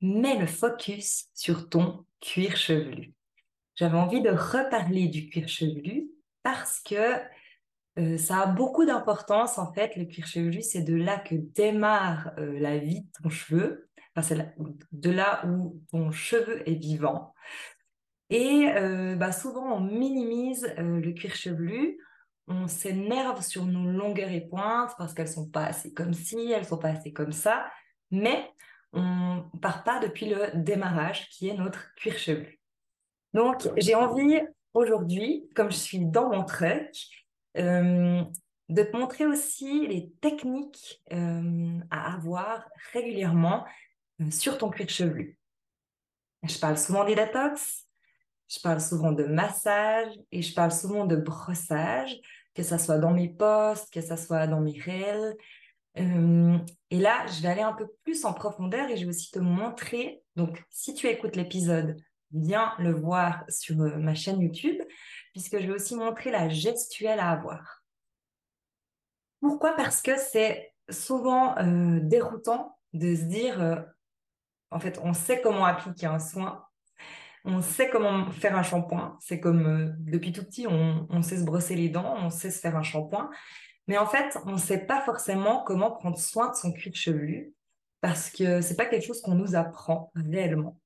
mets le focus sur ton cuir chevelu. J'avais envie de reparler du cuir chevelu parce que euh, ça a beaucoup d'importance en fait. Le cuir chevelu, c'est de là que démarre euh, la vie de ton cheveu. c'est de là où ton cheveu est vivant. Et euh, bah, souvent, on minimise le cuir chevelu. On s'énerve sur nos longueurs et pointes parce qu'elles sont pas assez comme ci, elles sont pas assez comme ça. Mais on part pas depuis le démarrage qui est notre cuir chevelu. Donc, j'ai envie aujourd'hui, comme je suis dans mon truc, euh, de te montrer aussi les techniques euh, à avoir régulièrement euh, sur ton cuir chevelu. Je parle souvent des détox, je parle souvent de massage et je parle souvent de brossage, que ce soit dans mes posts, que ce soit dans mes réels, euh, et là, je vais aller un peu plus en profondeur et je vais aussi te montrer. Donc, si tu écoutes l'épisode, viens le voir sur euh, ma chaîne YouTube, puisque je vais aussi montrer la gestuelle à avoir. Pourquoi? Parce que c'est souvent euh, déroutant de se dire, en fait, on sait comment appliquer un soin, on sait comment faire un shampoing. C'est comme depuis tout petit, on, on, sait se brosser les dents, on sait se faire un shampoing. Mais en fait, on ne sait pas forcément comment prendre soin de son cuir chevelu parce que c'est pas quelque chose qu'on nous apprend réellement.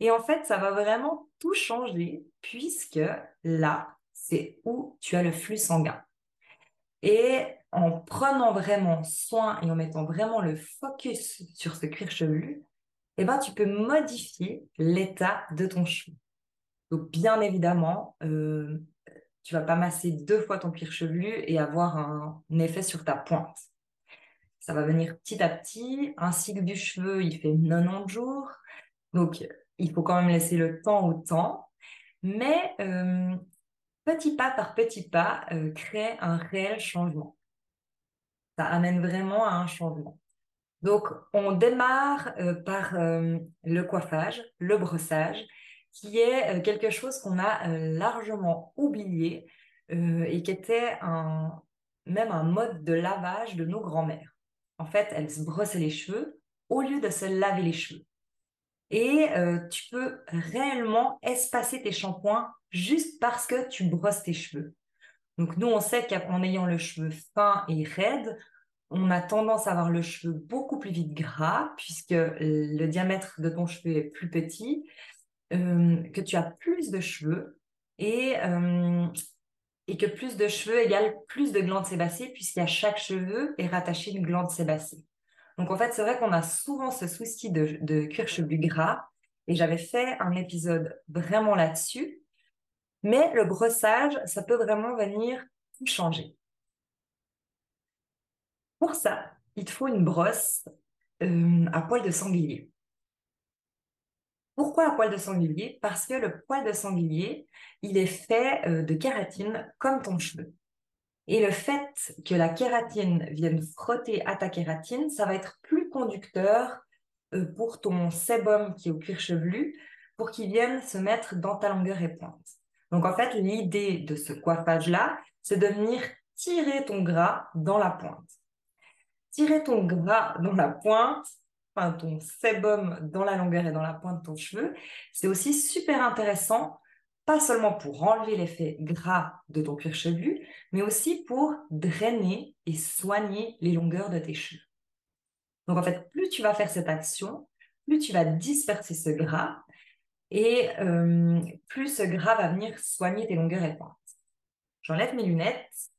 Et en fait, ça va vraiment tout changer puisque là, c'est où tu as le flux sanguin. Et en prenant vraiment soin et en mettant vraiment le focus sur ce cuir chevelu, eh ben, tu peux modifier l'état de ton cheveu. Donc, bien évidemment, euh, tu vas pas masser deux fois ton cuir chevelu et avoir un, effet sur ta pointe. Ça va venir petit à petit. Un cycle du cheveu, il fait 90 jours. Donc, il faut quand même laisser le temps au temps. Mais euh, petit pas par petit pas, euh, crée un réel changement. Ça amène vraiment à un changement. Donc, on démarre euh, par le coiffage, le brossage qui est euh, quelque chose qu'on a euh, largement oublié euh, et qui était même un mode de lavage de nos grands-mères. En fait, elles se brossaient les cheveux au lieu de se laver les cheveux. Et tu peux réellement espacer tes shampoings juste parce que tu brosses tes cheveux. Donc nous, on sait qu'en ayant le cheveu fin et raide, on a tendance à avoir le cheveu beaucoup plus vite gras puisque le diamètre de ton cheveu est plus petit que tu as plus de cheveux et, euh, et que plus de cheveux égale plus de glandes sébacées puisqu'à chaque cheveu est rattaché une glande sébacée. Donc en fait, c'est vrai qu'on a souvent ce souci de, de cuir chevelu gras et j'avais fait un épisode vraiment là-dessus. Mais le brossage, ça peut vraiment venir changer. Pour ça, il te faut une brosse euh, à poil de sanglier. Pourquoi un poil de sanglier? Parce que le poil de sanglier, il est fait euh, de kératine comme ton cheveu. Et le fait que la kératine vienne frotter à ta kératine, ça va être plus conducteur euh, pour ton sébum qui est au cuir chevelu, pour qu'il vienne se mettre dans ta longueur et pointe. Donc en fait, l'idée de ce coiffage-là, c'est de venir tirer ton gras dans la pointe. Tirer ton gras dans la pointe, ton sébum dans la longueur et dans la pointe de ton cheveu, c'est aussi super intéressant, pas seulement pour enlever l'effet gras de ton cuir chevelu, mais aussi pour drainer et soigner les longueurs de tes cheveux. Donc en fait, plus tu vas faire cette action, plus tu vas disperser ce gras, et euh, plus ce gras va venir soigner tes longueurs et pointes. J'enlève mes lunettes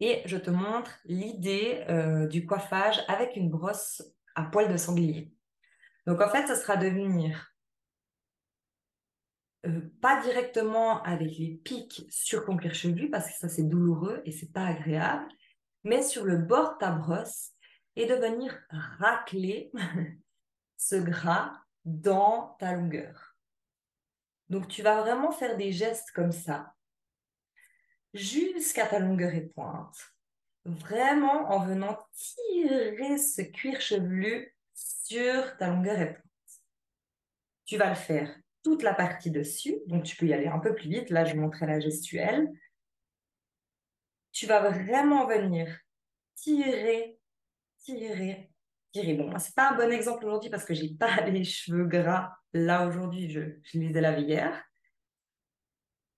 et je te montre l'idée euh, du coiffage avec une brosse à poils de sanglier. Donc en fait, ce sera de venir euh, pas directement avec les pics sur ton cuir chevelu parce que ça c'est douloureux et c'est pas agréable, mais sur le bord de ta brosse et de venir racler ce gras dans ta longueur. Donc tu vas vraiment faire des gestes comme ça jusqu'à ta longueur et pointe, vraiment en venant tirer ce cuir chevelu sur ta longueur pointe. Tu vas le faire toute la partie dessus, donc tu peux y aller un peu plus vite. Là, je montrais la gestuelle. Tu vas vraiment venir tirer, tirer, tirer. Bon, c'est pas un bon exemple aujourd'hui parce que j'ai pas les cheveux gras. Là, aujourd'hui, je, je les ai lavés hier.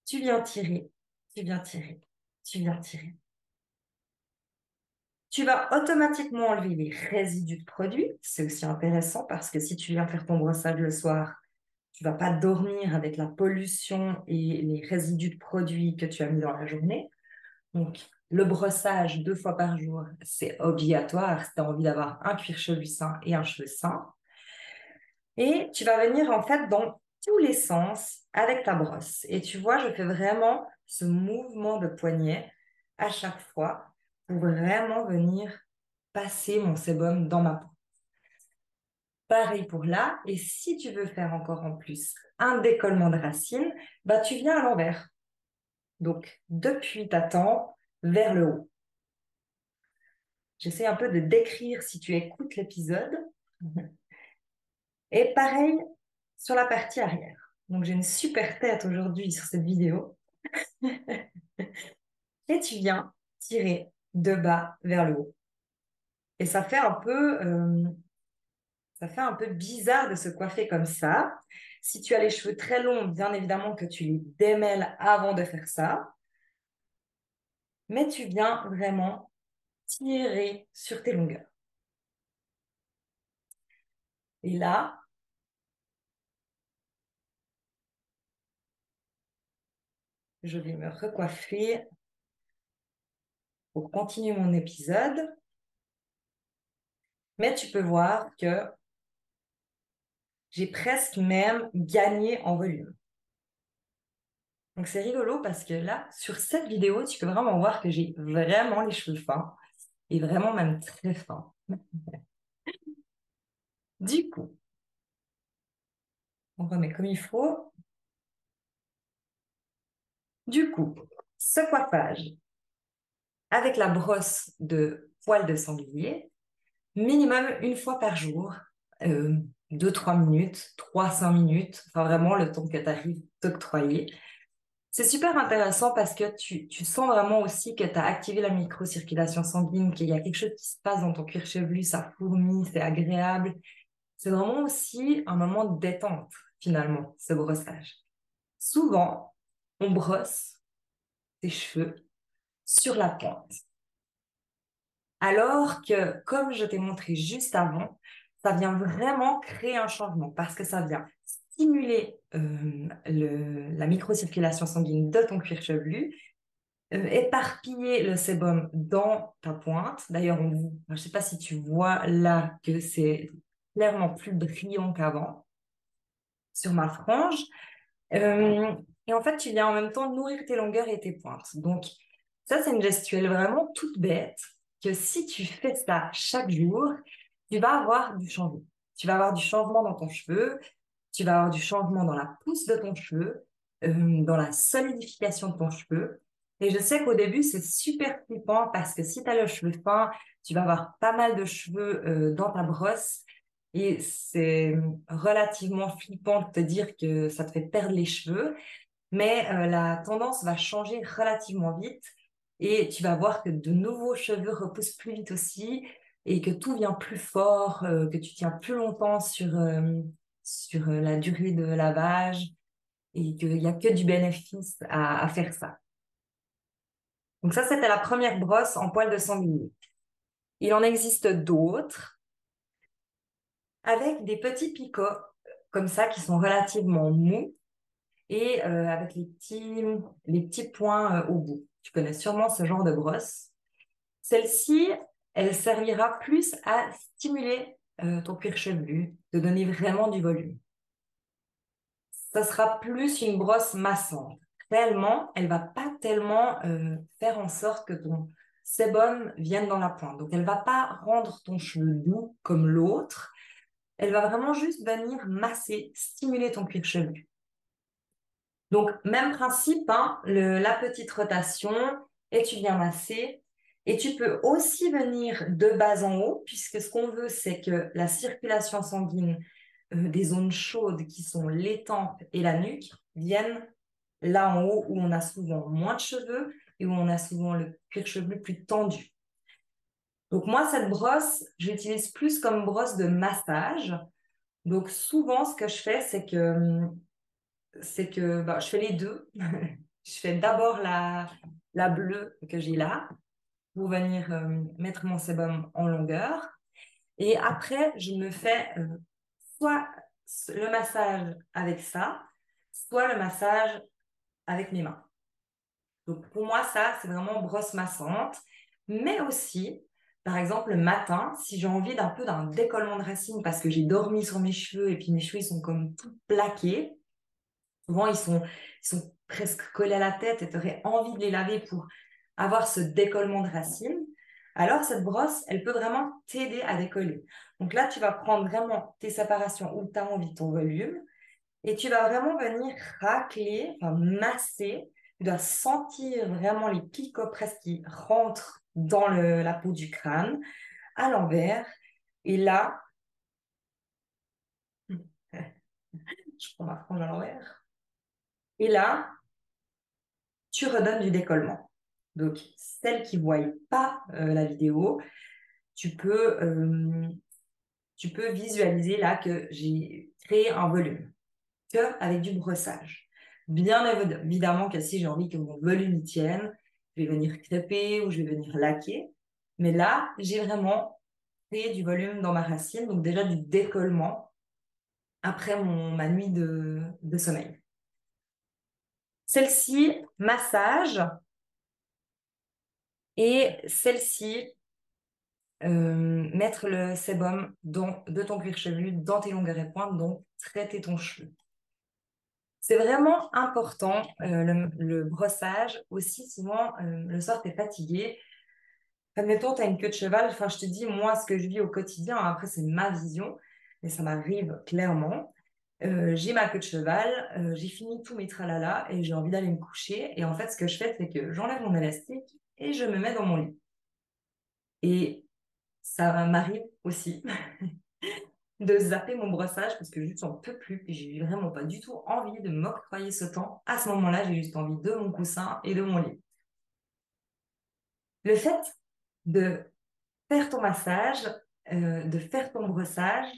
Tu viens tirer, tu viens tirer, tu viens tirer. Tu vas automatiquement enlever les résidus de produits. C'est aussi intéressant parce que si tu viens faire ton brossage le soir, tu vas pas dormir avec la pollution et les résidus de produits que tu as mis dans la journée. Donc, le brossage deux fois par jour, c'est obligatoire si tu as envie d'avoir un cuir chevelu sain et un cheveu sain. Et tu vas venir en fait dans tous les sens avec ta brosse. Et tu vois, je fais vraiment ce mouvement de poignet à chaque fois vraiment venir passer mon sébum dans ma peau. Pareil pour là. Et si tu veux faire encore en plus un décollement de racine, bah, tu viens à l'envers. Donc, depuis ta tempe vers le haut. J'essaie un peu de décrire si tu écoutes l'épisode. Et pareil sur la partie arrière. Donc, j'ai une super tête aujourd'hui sur cette vidéo. Et tu viens tirer de bas vers le haut. Et ça fait un peu euh, ça fait un peu bizarre de se coiffer comme ça. Si tu as les cheveux très longs, bien évidemment que tu les démêles avant de faire ça. Mais tu viens vraiment tirer sur tes longueurs. Et là, je vais me recoiffer pour continuer mon épisode. Mais tu peux voir que j'ai presque même gagné en volume. Donc c'est rigolo parce que là, sur cette vidéo, tu peux vraiment voir que j'ai vraiment les cheveux fins et vraiment même très fins. du coup, on remet comme il faut. Du coup, ce coiffage avec la brosse de poils de sanglier, minimum une fois par jour, euh, 2-3 minutes, 3-5 minutes, enfin vraiment le temps que tu arrives t'octroyer. C'est super intéressant parce que tu, tu sens vraiment aussi que tu as activé la microcirculation sanguine, qu'il y a quelque chose qui se passe dans ton cuir chevelu, ça fourmille, c'est agréable. C'est vraiment aussi un moment de détente, finalement, ce brossage. Souvent, on brosse tes cheveux sur la pointe. Alors que, comme je t'ai montré juste avant, ça vient vraiment créer un changement parce que ça vient stimuler euh, le, la microcirculation sanguine de ton cuir chevelu, euh, éparpiller le sébum dans ta pointe. D'ailleurs, je ne sais pas si tu vois là que c'est clairement plus brillant qu'avant sur ma frange. Euh, et en fait, tu viens en même temps nourrir tes longueurs et tes pointes. Donc, ça, c'est une gestuelle vraiment toute bête que si tu fais ça chaque jour, tu vas avoir du changement. Tu vas avoir du changement dans ton cheveu, tu vas avoir du changement dans la pousse de ton cheveu, euh, dans la solidification de ton cheveu. Et je sais qu'au début, c'est super flippant parce que si tu as le cheveu fin, tu vas avoir pas mal de cheveux euh, dans ta brosse. Et c'est relativement flippant de te dire que ça te fait perdre les cheveux. Mais euh, la tendance va changer relativement vite. Et tu vas voir que de nouveaux cheveux repoussent plus vite aussi et que tout vient plus fort, euh, que tu tiens plus longtemps sur, euh, sur euh, la durée de lavage et qu'il n'y a que du bénéfice à, à faire ça. Donc ça, c'était la première brosse en poil de sanglier. Il en existe d'autres avec des petits picots comme ça qui sont relativement mous et avec les petits, les petits points au bout. Tu connais sûrement ce genre de brosse. Celle-ci, elle servira plus à stimuler ton cuir chevelu, de donner vraiment du volume. Ça sera plus une brosse massante. Réellement, elle va pas tellement faire en sorte que ton sébum vienne dans la pointe. Donc, elle va pas rendre ton cheveu doux comme l'autre. Elle va vraiment juste venir masser, stimuler ton cuir chevelu. Donc, même principe, hein, la petite rotation, et tu viens masser. Et tu peux aussi venir de bas en haut, puisque ce qu'on veut, c'est que la circulation sanguine euh, des zones chaudes, qui sont les tempes et la nuque, vienne là en haut, où on a souvent moins de cheveux et où on a souvent le cuir chevelu plus tendu. Donc moi, cette brosse, j'utilise plus comme brosse de massage. Donc souvent, ce que je fais, c'est que, c'est que bah, je fais les deux. je fais d'abord la, la bleue que j'ai là pour venir euh, mettre mon sébum en longueur. Et après, je me fais euh, soit le massage avec ça, soit le massage avec mes mains. Donc pour moi, ça, c'est vraiment brosse massante. Mais aussi, par exemple, le matin, si j'ai envie d'un peu d'un décollement de racines parce que j'ai dormi sur mes cheveux et puis mes cheveux, ils sont comme tout plaqués. Souvent, ils sont, presque collés à la tête et tu aurais envie de les laver pour avoir ce décollement de racines. Alors, cette brosse, elle peut vraiment t'aider à décoller. Donc là, tu vas prendre vraiment tes séparations où tu as envie ton volume et tu vas vraiment venir racler, enfin masser tu dois sentir vraiment les picots presque qui rentrent dans la peau du crâne à l'envers. Et là, je prends ma frange à l'envers. Et là, tu redonnes du décollement. Donc, celles qui ne voient pas euh, la vidéo, tu peux, euh, tu peux visualiser là que j'ai créé un volume que avec du brossage. Bien évidemment que si j'ai envie que mon volume y tienne, je vais venir crêper ou je vais venir laquer. Mais là, j'ai vraiment créé du volume dans ma racine, donc déjà du décollement après ma nuit de, sommeil. Celle-ci, massage. Et celle-ci, euh, mettre le sébum de ton cuir chevelu dans tes longueurs et pointes, donc traiter ton cheveu. C'est vraiment important, euh, le, brossage. Aussi, souvent, euh, le soir, tu es fatigué. Admettons, tu as une queue de cheval. Enfin, je te dis, moi, ce que je vis au quotidien, après, c'est ma vision, mais ça m'arrive clairement. Euh, j'ai ma queue de cheval, j'ai fini tous mes tralala et j'ai envie d'aller me coucher. Et en fait, ce que je fais, c'est que j'enlève mon élastique et je me mets dans mon lit. Et ça m'arrive aussi de zapper mon brossage parce que juste j'en peux plus et j'ai vraiment pas du tout envie de m'octroyer ce temps. À ce moment-là, j'ai juste envie de mon coussin et de mon lit. Le fait de faire ton massage, euh, de faire ton brossage,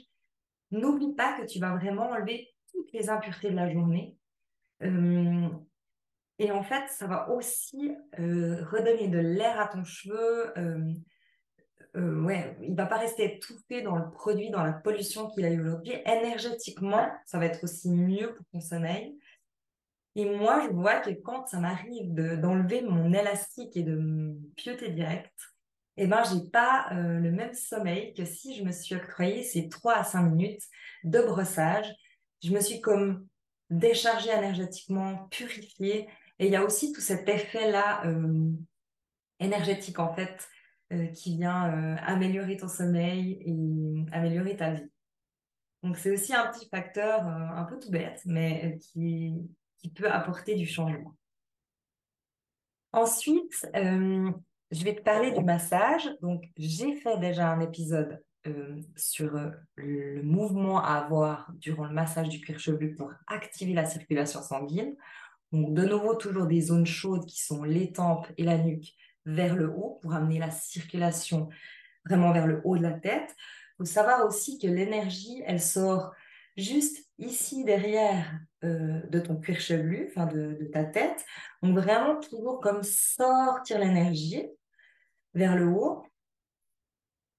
n'oublie pas que tu vas vraiment enlever toutes les impuretés de la journée. Euh, et en fait, ça va aussi euh, redonner de l'air à ton cheveu, euh, ouais, il va pas rester étouffé dans le produit, dans la pollution qu'il a eu aujourd'hui. Énergétiquement, ça va être aussi mieux pour ton sommeil. Et moi, je vois que quand ça m'arrive d'enlever mon élastique et de me pioter direct, eh ben, j'ai pas euh, le même sommeil que si je me suis octroyé ces 3 à 5 minutes de brossage. Je me suis comme déchargée énergétiquement, purifiée. Et il y a aussi tout cet effet-là euh, énergétique, en fait, euh, qui vient améliorer ton sommeil et améliorer ta vie. Donc c'est aussi un petit facteur un peu tout bête, mais qui, qui peut apporter du changement. Ensuite, je vais te parler du massage. Donc, j'ai fait déjà un épisode sur le mouvement à avoir durant le massage du cuir chevelu pour activer la circulation sanguine. Donc, de nouveau, toujours des zones chaudes qui sont les tempes et la nuque vers le haut pour amener la circulation vraiment vers le haut de la tête. Il faut savoir aussi que l'énergie, elle sort juste ici derrière euh, de ton cuir chevelu, enfin de, ta tête. Donc vraiment toujours comme sortir l'énergie vers le haut.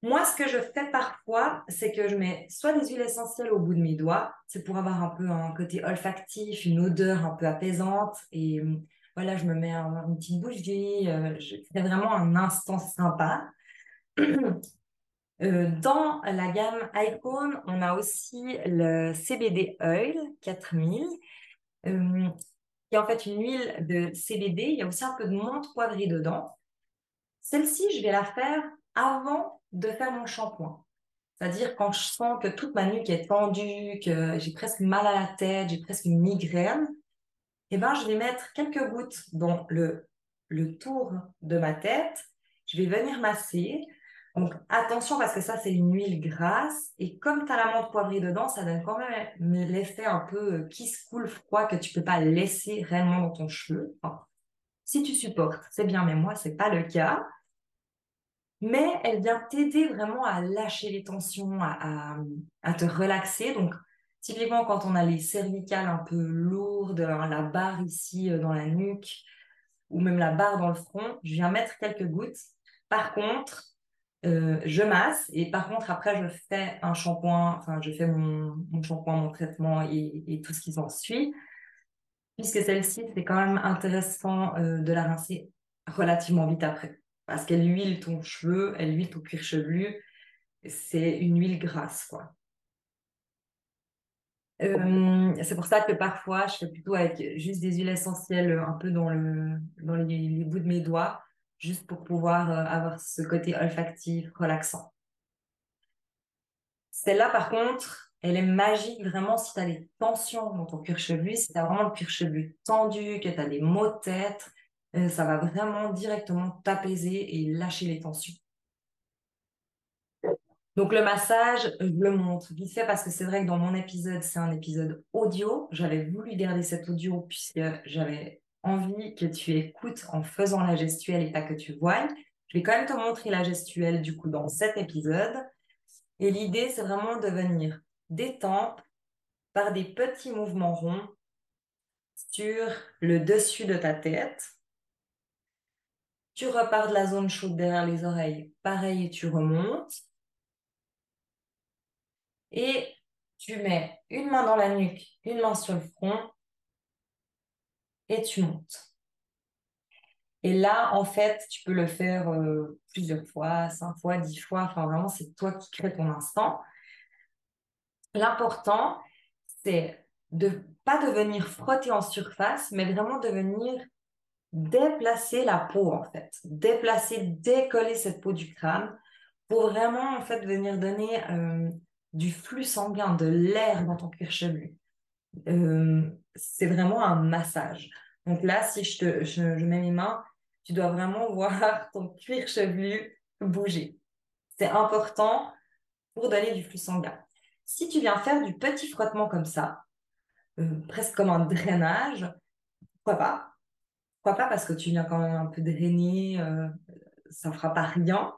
Moi, ce que je fais parfois, c'est que je mets soit des huiles essentielles au bout de mes doigts, c'est pour avoir un peu un côté olfactif, une odeur un peu apaisante. Et euh, voilà, je me mets une petite bougie, euh, je fais vraiment un instant sympa. Euh, dans la gamme Icon, on a aussi le CBD Oil 4000, qui est en fait une huile de CBD. Il y a aussi un peu de menthe poivrée dedans. Celle-ci, je vais la faire avant de faire mon shampoing. C'est-à-dire quand je sens que toute ma nuque est tendue, que j'ai presque mal à la tête, j'ai presque une migraine, eh ben, je vais mettre quelques gouttes dans le, le tour de ma tête. Je vais venir masser. Donc attention parce que ça c'est une huile grasse et comme tu as la menthe poivrée dedans, ça donne quand même l'effet un peu qui se coule froid que tu peux pas laisser réellement dans ton cheveu. Si tu supportes, c'est bien, mais moi c'est pas le cas mais elle vient t'aider vraiment à lâcher les tensions, à, te relaxer. Donc, typiquement, quand on a les cervicales un peu lourdes, hein, la barre ici euh, dans la nuque, ou même la barre dans le front, je viens mettre quelques gouttes. Par contre, euh, je masse et par contre, après, je fais un shampoing, enfin, je fais mon, shampoing, mon traitement et, tout ce qui s'en suit. Puisque celle-ci, c'est quand même intéressant euh, de la rincer relativement vite après parce qu'elle huile ton cheveu, elle huile ton cuir chevelu. C'est une huile grasse, quoi. Euh, c'est pour ça que parfois, je fais plutôt avec juste des huiles essentielles un peu dans, le, dans les, bouts de mes doigts, juste pour pouvoir euh, avoir ce côté olfactif, relaxant. Celle-là, par contre, elle est magique vraiment si tu as des tensions dans ton cuir chevelu, si tu as vraiment le cuir chevelu tendu, que tu as des maux de tête, euh, ça va vraiment directement t'apaiser et lâcher les tensions. Donc le massage, je le montre vite fait parce que c'est vrai que dans mon épisode, c'est un épisode audio. J'avais voulu garder cet audio puisque j'avais envie que tu écoutes en faisant la gestuelle et pas que tu vois. Je vais quand même te montrer la gestuelle du coup dans cet épisode. Et l'idée, c'est vraiment de venir détendre par des petits mouvements ronds sur le dessus de ta tête tu repars de la zone chaude derrière les oreilles. Pareil, tu remontes. Et tu mets une main dans la nuque, une main sur le front. Et tu montes. Et là, en fait, tu peux le faire euh, plusieurs fois, cinq fois, dix fois. Enfin, vraiment, c'est toi qui crée ton instant. L'important, c'est de pas de venir frotter en surface, mais vraiment de venir déplacer la peau, en fait. Déplacer, décoller cette peau du crâne pour vraiment, en fait, venir donner euh, du flux sanguin, de l'air dans ton cuir chevelu. Euh, c'est vraiment un massage. Donc là, si je, te, je, mets mes mains, tu dois vraiment voir ton cuir chevelu bouger. C'est important pour donner du flux sanguin. Si tu viens faire du petit frottement comme ça, euh, presque comme un drainage, pourquoi pas? Pourquoi pas? Parce que tu viens quand même un peu drainer, euh, ça ne fera pas rien.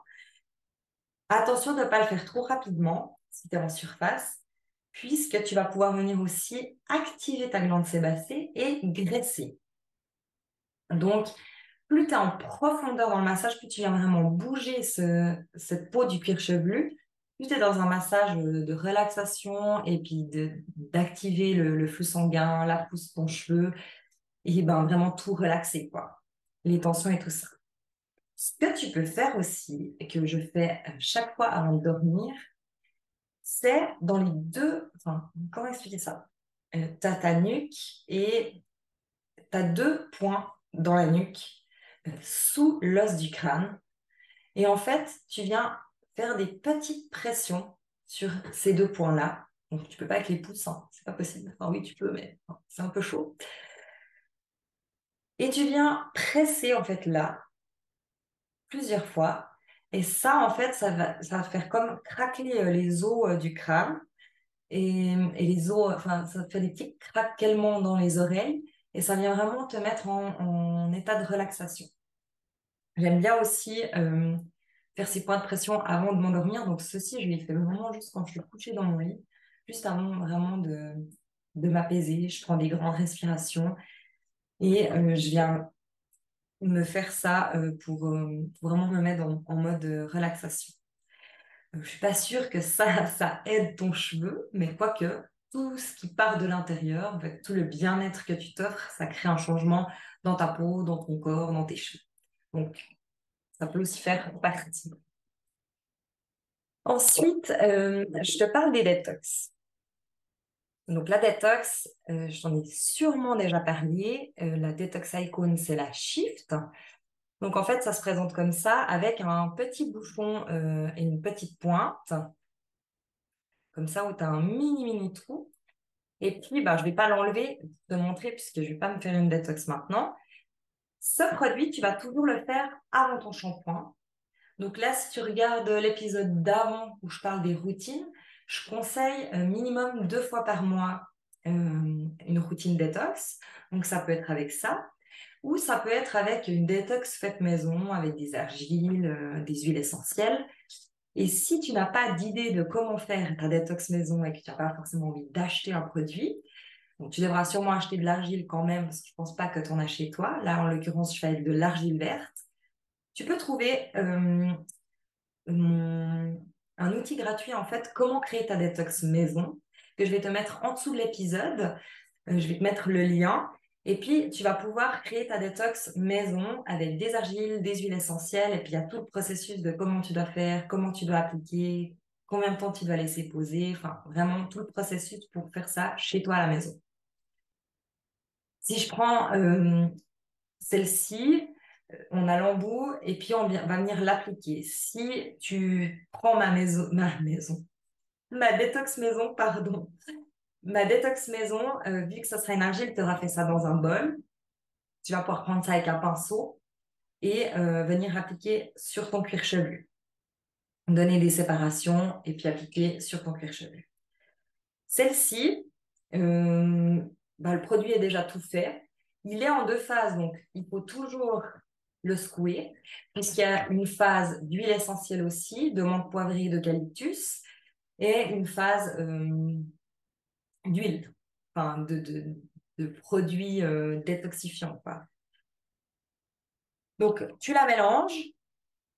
Attention de ne pas le faire trop rapidement si tu es en surface, puisque tu vas pouvoir venir aussi activer ta glande sébacée et graisser. Donc, plus tu es en profondeur dans le massage, plus tu viens vraiment bouger cette peau du cuir chevelu, plus tu es dans un massage de, relaxation et puis d'activer le, le, flux sanguin, la pousse ton cheveu, et ben vraiment tout relaxer, quoi. Les tensions et tout ça. Ce que tu peux faire aussi, et que je fais euh, chaque fois avant de dormir, c'est dans les deux, enfin, comment expliquer ça? Euh, Tu as ta nuque et tu as deux points dans la nuque, euh, sous l'os du crâne. Et en fait, tu viens faire des petites pressions sur ces deux points-là. Donc, tu peux pas avec les pouces, hein, c'est pas possible. Enfin, oui, tu peux, mais c'est un peu chaud. Et tu viens presser en fait là plusieurs fois. Et ça, en fait, ça va, ça va faire comme craquer euh, les os euh, du crâne. Et, les os, enfin, ça fait des petits craquements dans les oreilles. Et ça vient vraiment te mettre en, état de relaxation. J'aime bien aussi euh, faire ces points de pression avant de m'endormir. Donc, ceci, je les fais vraiment juste quand je suis couchée dans mon lit, juste avant vraiment de, de m'apaiser. Je prends des grandes respirations et euh, je viens me faire ça euh, pour, euh, vraiment me mettre en, mode relaxation. je suis pas sûre que ça, ça aide ton cheveu, mais quoique, tout ce qui part de l'intérieur, tout le bien-être que tu t'offres, ça crée un changement dans ta peau, dans ton corps, dans tes cheveux. Donc, ça peut aussi faire partie. Ensuite, euh, je te parle des détox. Donc la détox, euh, je t'en ai sûrement déjà parlé. Euh, la détox icon, c'est la Shift. Donc en fait, ça se présente comme ça, avec un petit bouchon et une petite pointe, comme ça, où tu as un mini, mini trou. Et puis, bah, je ne vais pas l'enlever pour te montrer, puisque je ne vais pas me faire une détox maintenant. Ce produit, tu vas toujours le faire avant ton shampoing. Donc là, si tu regardes l'épisode d'avant où je parle des routines, je conseille minimum deux fois par mois euh, une routine détox. Donc ça peut être avec ça, ou ça peut être avec une détox faite maison, avec des argiles, euh, des huiles essentielles. Et si tu n'as pas d'idée de comment faire ta détox maison et que tu n'as pas forcément envie d'acheter un produit, donc tu devras sûrement acheter de l'argile quand même, parce que je ne pense pas que tu en as chez toi. Là, en l'occurrence, je fais avec de l'argile verte tu peux trouver euh, un outil gratuit, en fait, comment créer ta détox maison, que je vais te mettre en dessous de l'épisode. Euh, je vais te mettre le lien. Et puis, tu vas pouvoir créer ta détox maison avec des argiles, des huiles essentielles. Et puis, il y a tout le processus de comment tu dois faire, comment tu dois appliquer, combien de temps tu dois laisser poser. Enfin, vraiment tout le processus pour faire ça chez toi à la maison. Si je prends euh, celle-ci, on a l'embout et puis on va venir l'appliquer. Si tu prends ma maison, ma maison, ma détox maison, pardon, ma détox maison, euh, vu que ce sera une tu auras fait ça dans un bol. Tu vas pouvoir prendre ça avec un pinceau et euh, venir appliquer sur ton cuir chevelu. Donner des séparations et puis appliquer sur ton cuir chevelu. Celle-ci, euh, bah, le produit est déjà tout fait. Il est en deux phases, donc il faut toujours le secouer, puisqu'il y a une phase d'huile essentielle aussi, de menthe poivrée et d'eucalyptus, et une phase euh, d'huile, enfin de, de, produits euh, détoxifiants. Donc, tu la mélanges,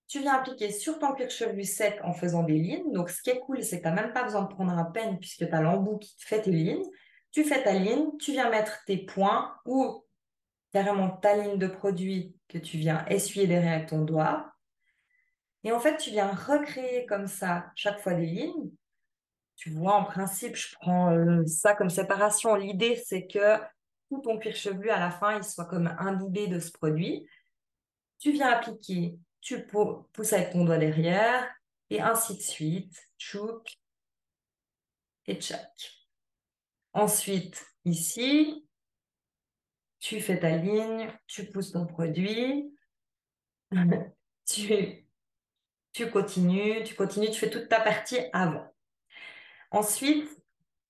tu viens appliquer sur ton cuir chevelu sec en faisant des lignes. Donc, ce qui est cool, c'est que tu n'as même pas besoin de prendre un peigne puisque tu as l'embout qui te fait tes lignes. Tu fais ta ligne, tu viens mettre tes points ou carrément ta ligne de produit que tu viens essuyer derrière avec ton doigt. Et en fait, tu viens recréer comme ça chaque fois des lignes. Tu vois, en principe, je prends euh, ça comme séparation. L'idée, c'est que tout ton cuir chevelu, à la fin, il soit comme imbibé de ce produit. Tu viens appliquer, tu pousses avec ton doigt derrière, et ainsi de suite. Chouk et tchac. Ensuite, ici, tu fais ta ligne, tu pousses ton produit, tu, tu continues, tu continues, tu fais toute ta partie avant. Ensuite,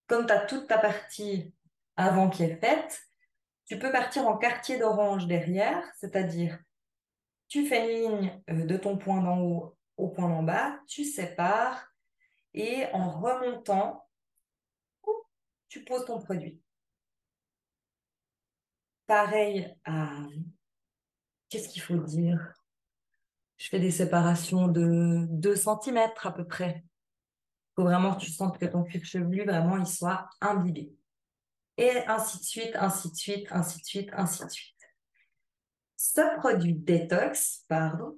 comme tu as toute ta partie avant qui est faite, tu peux partir en quartier d'orange derrière, c'est-à-dire tu fais une ligne euh, de ton point d'en haut au point d'en bas, tu sépares et en remontant, tu poses ton produit pareil à... Qu'est-ce qu'il faut dire? Je fais des séparations de 2 cm à peu près. Il faut vraiment que tu sentes que ton cuir chevelu, vraiment, il soit imbibé. Et ainsi de suite, ainsi de suite, ainsi de suite, ainsi de suite. Ce produit détox, pardon,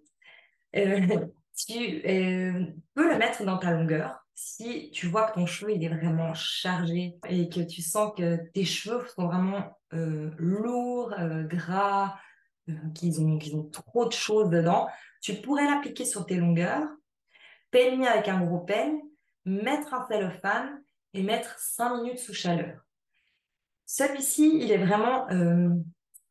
euh, tu euh, peux le mettre dans ta longueur si tu vois que ton cheveu il est vraiment chargé et que tu sens que tes cheveux sont vraiment euh, lourds, euh, gras, euh, qu'ils ont, ont trop de choses dedans, tu pourrais l'appliquer sur tes longueurs, peigner avec un gros peigne, mettre un cellophane et mettre 5 minutes sous chaleur. Celui-ci, il est vraiment,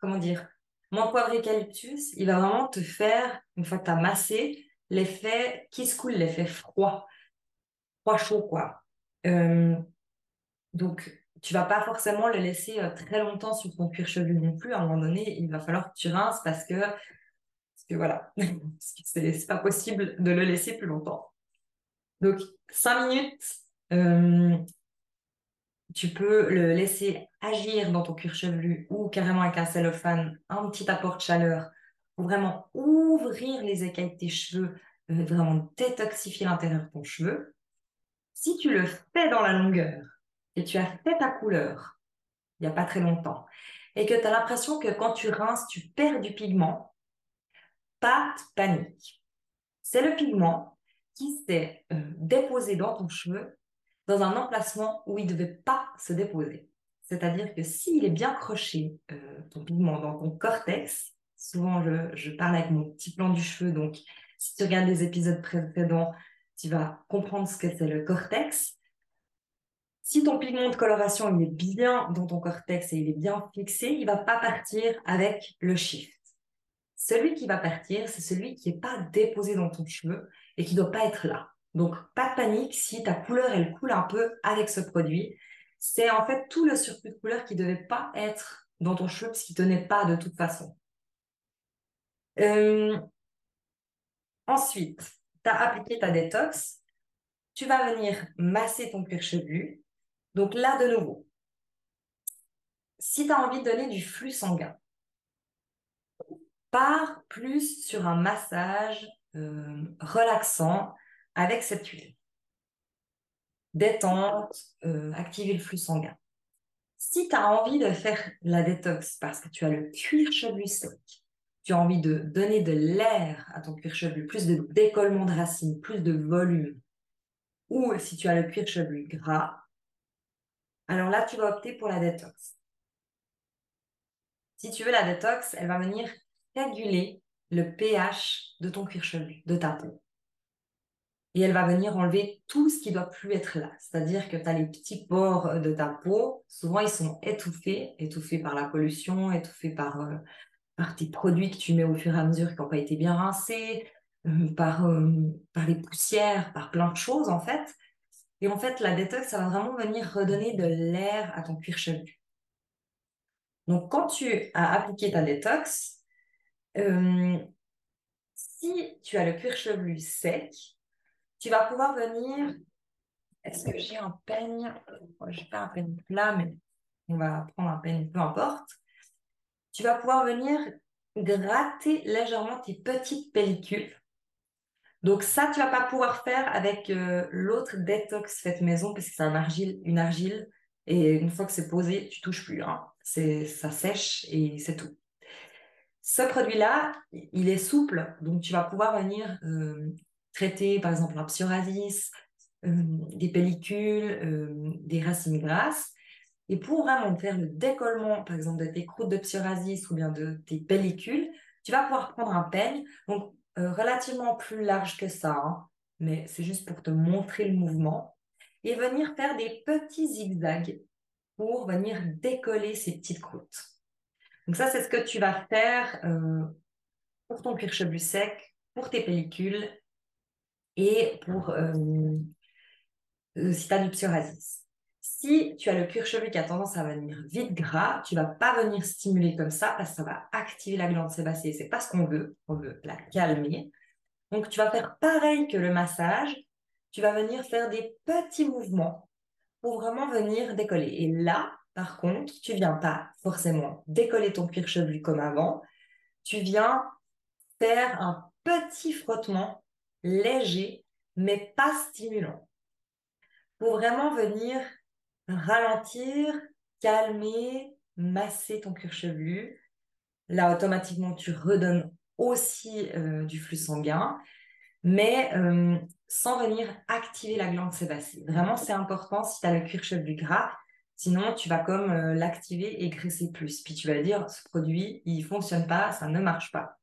comment dire, mon poivre eucalyptus, il va vraiment te faire, une fois que tu as massé, l'effet qui se coule, l'effet froid froid chaud, quoi. Euh, donc, tu vas pas forcément le laisser euh, très longtemps sur ton cuir chevelu non plus. À un moment donné, il va falloir que tu rinces parce que, parce que voilà, c'est pas possible de le laisser plus longtemps. Donc, cinq minutes, euh, tu peux le laisser agir dans ton cuir chevelu ou carrément avec un cellophane, un petit apport de chaleur pour vraiment ouvrir les écailles de tes cheveux, vraiment détoxifier l'intérieur de ton cheveu. Si tu le fais dans la longueur et tu as fait ta couleur il n'y a pas très longtemps et que tu as l'impression que quand tu rinces, tu perds du pigment, pas de panique. C'est le pigment qui s'est euh, déposé dans ton cheveu dans un emplacement où il ne devait pas se déposer. C'est-à-dire que s'il est bien croché, euh, ton pigment dans ton cortex, souvent je, je, parle avec mon petit plan du cheveu, donc si tu regardes les épisodes précédents, tu vas comprendre ce que c'est le cortex. Si ton pigment de coloration il est bien dans ton cortex et il est bien fixé, il va pas partir avec le shift. Celui qui va partir, c'est celui qui n'est pas déposé dans ton cheveu et qui ne doit pas être là. Donc, pas de panique si ta couleur, elle coule un peu avec ce produit. C'est en fait tout le surplus de couleur qui ne devait pas être dans ton cheveu parce qu'il ne tenait pas de toute façon. Euh, ensuite, tu as appliqué ta détox. Tu vas venir masser ton cuir chevelu. Donc là, de nouveau, si tu as envie de donner du flux sanguin, pars plus sur un massage euh, relaxant avec cette huile. Détente, euh, activer le flux sanguin. Si tu as envie de faire la détox parce que tu as le cuir chevelu sec, tu as envie de donner de l'air à ton cuir chevelu, plus de décollement de racines, plus de volume, ou si tu as le cuir chevelu gras, alors là, tu vas opter pour la détox. Si tu veux la détox, elle va venir réguler le pH de ton cuir chevelu, de ta peau. Et elle va venir enlever tout ce qui doit plus être là. C'est-à-dire que tu as les petits pores de ta peau, souvent ils sont étouffés, étouffés par la pollution, étouffés par, euh, par tes produits que tu mets au fur et à mesure qui n'ont pas été bien rincés, euh, par, euh, par les poussières, par plein de choses en fait. Et en fait, la détox, ça va vraiment venir redonner de l'air à ton cuir chevelu. Donc, quand tu as appliqué ta détox, euh, si tu as le cuir chevelu sec, tu vas pouvoir venir. Est-ce que j'ai un peigne? Je n'ai pas un peigne plat, mais on va prendre un peigne, peu importe. Tu vas pouvoir venir gratter légèrement tes petites pellicules donc ça, tu vas pas pouvoir faire avec euh, l'autre détox faite maison parce que c'est un argile, une argile et une fois que c'est posé, tu touches plus. Hein. C'est ça sèche et c'est tout. Ce produit-là, il est souple, donc tu vas pouvoir venir euh, traiter par exemple un psoriasis, euh, des pellicules, des racines grasses. Et pour vraiment faire le décollement, par exemple, de tes croûtes de psoriasis ou bien de tes pellicules, tu vas pouvoir prendre un peigne. Donc, euh, relativement plus large que ça, hein, mais c'est juste pour te montrer le mouvement, et venir faire des petits zigzags pour venir décoller ces petites croûtes. Donc ça, c'est ce que tu vas faire euh, pour ton cuir chevelu sec, pour tes pellicules et pour euh, si tu as du psoriasis. Si tu as le cuir chevelu qui a tendance à venir vite gras, tu vas pas venir stimuler comme ça parce que ça va activer la glande sébacée. C'est pas ce qu'on veut. On veut la calmer. Donc, tu vas faire pareil que le massage. Tu vas venir faire des petits mouvements pour vraiment venir décoller. Et là, par contre, tu viens pas forcément décoller ton cuir chevelu comme avant. Tu viens faire un petit frottement léger, mais pas stimulant. Pour vraiment venir ralentir, calmer, masser ton cuir chevelu. Là, automatiquement, tu redonnes aussi euh, du flux sanguin, mais euh, sans venir activer la glande sébacée. Vraiment, c'est important si tu as le cuir chevelu gras. Sinon, tu vas comme euh, l'activer et graisser plus. Puis tu vas dire, ce produit, il fonctionne pas, ça ne marche pas.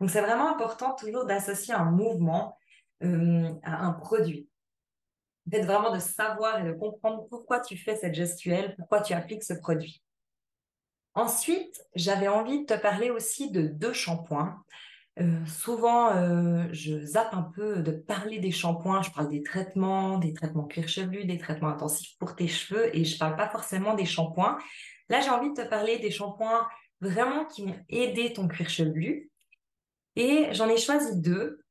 Donc, c'est vraiment important toujours d'associer un mouvement à un produit fait, vraiment de savoir et de comprendre pourquoi tu fais cette gestuelle, pourquoi tu appliques ce produit. Ensuite, j'avais envie de te parler aussi de deux shampoings. Euh, souvent, euh, je zappe un peu de parler des shampoings. Je parle des traitements, des traitements cuir chevelu, des traitements intensifs pour tes cheveux et je parle pas forcément des shampoings. Là, j'ai envie de te parler des shampoings vraiment qui vont aider ton cuir chevelu. Et j'en ai choisi deux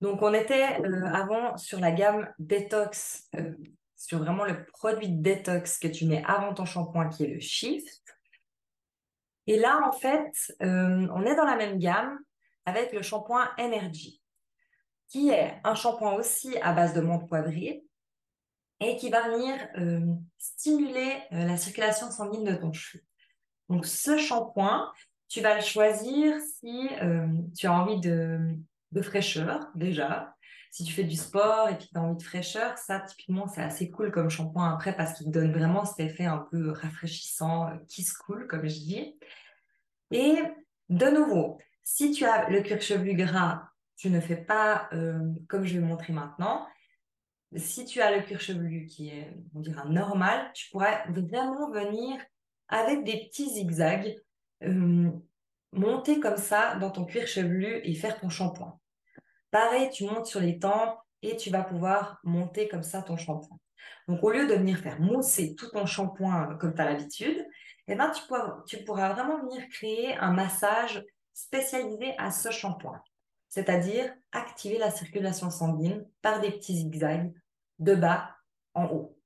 donc, on était euh, avant sur la gamme détox, euh, sur vraiment le produit détox que tu mets avant ton shampoing qui est le Shift. Et là, en fait, euh, on est dans la même gamme avec le shampoing Energy. qui est un shampoing aussi à base de menthe poivrée et qui va venir stimuler la circulation sanguine de ton cheveu. Donc ce shampoing, tu vas le choisir si tu as envie de, de, fraîcheur déjà. Si tu fais du sport et que tu as envie de fraîcheur, ça typiquement c'est assez cool comme shampoing après parce qu'il donne vraiment cet effet un peu rafraîchissant, qui se coule comme je dis. Et de nouveau, si tu as le cuir chevelu gras, tu ne fais pas comme je vais montrer maintenant si tu as le cuir chevelu qui est, on dirait, normal, tu pourrais vraiment venir avec des petits zigzags, euh, monter comme ça dans ton cuir chevelu et faire ton shampoing. Pareil, tu montes sur les tempes et tu vas pouvoir monter comme ça ton shampoing. Donc, au lieu de venir faire mousser tout ton shampoing euh, comme tu as l'habitude, eh ben, tu, pourras, vraiment venir créer un massage spécialisé à ce shampoing c'est-à-dire activer la circulation sanguine par des petits zigzags de bas en haut.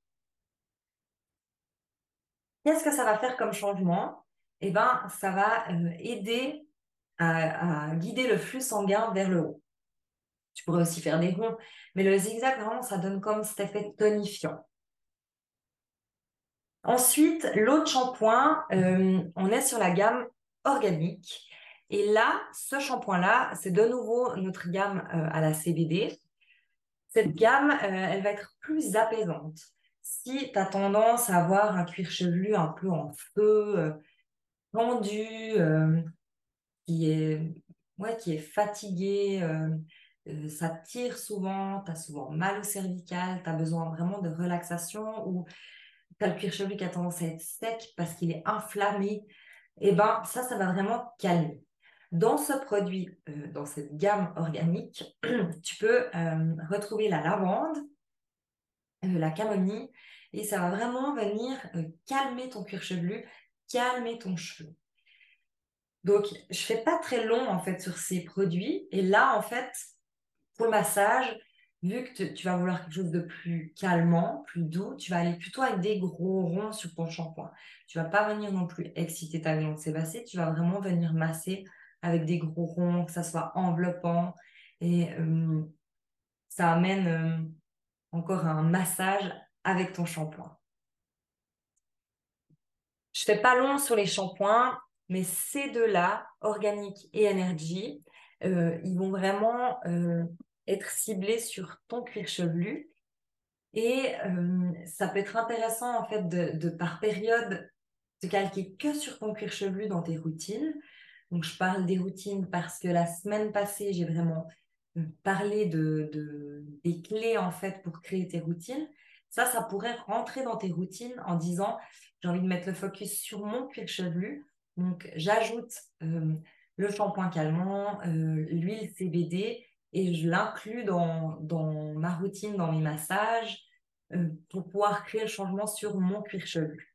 Qu'est-ce que ça va faire comme changement? Eh bien, ça va euh, aider à, guider le flux sanguin vers le haut. Tu pourrais aussi faire des ronds, mais le zigzag, vraiment, ça donne comme cet effet tonifiant. Ensuite, l'autre shampoing, euh, on est sur la gamme organique. Et là, ce shampoing-là, c'est de nouveau notre gamme euh, à la CBD. Cette gamme, euh, elle va être plus apaisante. Si tu as tendance à avoir un cuir chevelu un peu en feu, tendu, qui, est, ouais, qui est fatigué, ça tire souvent, tu as souvent mal au cervical, tu as besoin vraiment de relaxation ou tu as le cuir chevelu qui a tendance à être sec parce qu'il est inflammé, et eh ben ça, ça va vraiment calmer. Dans ce produit, euh, dans cette gamme organique, tu peux euh, retrouver la lavande, euh, la camomille, et ça va vraiment venir calmer ton cuir chevelu, calmer ton cheveu. Donc, je fais pas très long en fait sur ces produits. Et là, en fait, pour le massage, vu que tu vas vouloir quelque chose de plus calmant, plus doux, tu vas aller plutôt avec des gros ronds sur ton shampoing. Tu vas pas venir non plus exciter ta glande sébacée, tu vas vraiment venir masser avec des gros ronds, que ça soit enveloppant. Et euh, ça amène euh, encore un massage avec ton shampoing. Je fais pas long sur les shampoings, mais ces deux-là, Organic et Energy, euh, ils vont vraiment être ciblés sur ton cuir chevelu. Et ça peut être intéressant, en fait, de, par période, de calquer que sur ton cuir chevelu dans tes routines. Donc, je parle des routines parce que la semaine passée, j'ai vraiment euh, parlé de, des clés en fait pour créer tes routines. Ça, ça pourrait rentrer dans tes routines en disant j'ai envie de mettre le focus sur mon cuir chevelu. Donc, j'ajoute euh, le shampoing calmant, euh, l'huile CBD et je l'inclus dans, dans, ma routine, dans mes massages pour pouvoir créer le changement sur mon cuir chevelu.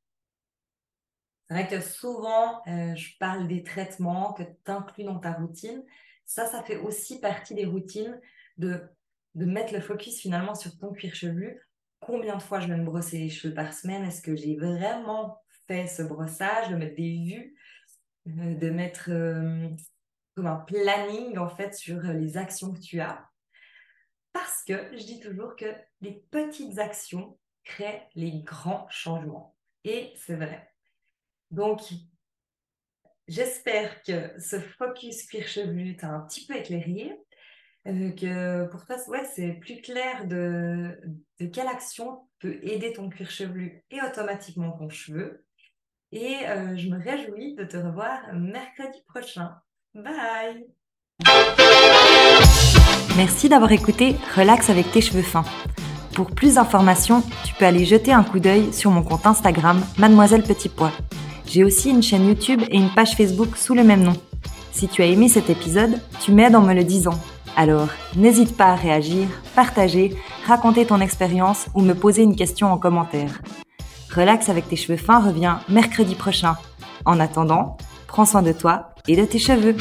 C'est vrai que souvent, euh, je parle des traitements que tu inclus dans ta routine. Ça, ça fait aussi partie des routines de, de mettre le focus finalement sur ton cuir chevelu. Combien de fois je vais me brosser les cheveux par semaine? Est-ce que j'ai vraiment fait ce brossage? De mettre des vues, euh, de mettre euh, comme un planning en fait sur les actions que tu as. Parce que je dis toujours que les petites actions créent les grands changements. Et c'est vrai. Donc, j'espère que ce focus cuir chevelu t'a un petit peu éclairé, euh, que pour toi, ouais, c'est plus clair de, quelle action peut aider ton cuir chevelu et automatiquement ton cheveu. Et euh, je me réjouis de te revoir mercredi prochain. Bye Merci d'avoir écouté Relax avec tes cheveux fins. Pour plus d'informations, tu peux aller jeter un coup d'œil sur mon compte Instagram Mademoiselle Petit Pois. J'ai aussi une chaîne YouTube et une page Facebook sous le même nom. Si tu as aimé cet épisode, tu m'aides en me le disant. Alors, n'hésite pas à réagir, partager, raconter ton expérience ou me poser une question en commentaire. Relax avec tes cheveux fins revient mercredi prochain. En attendant, prends soin de toi et de tes cheveux.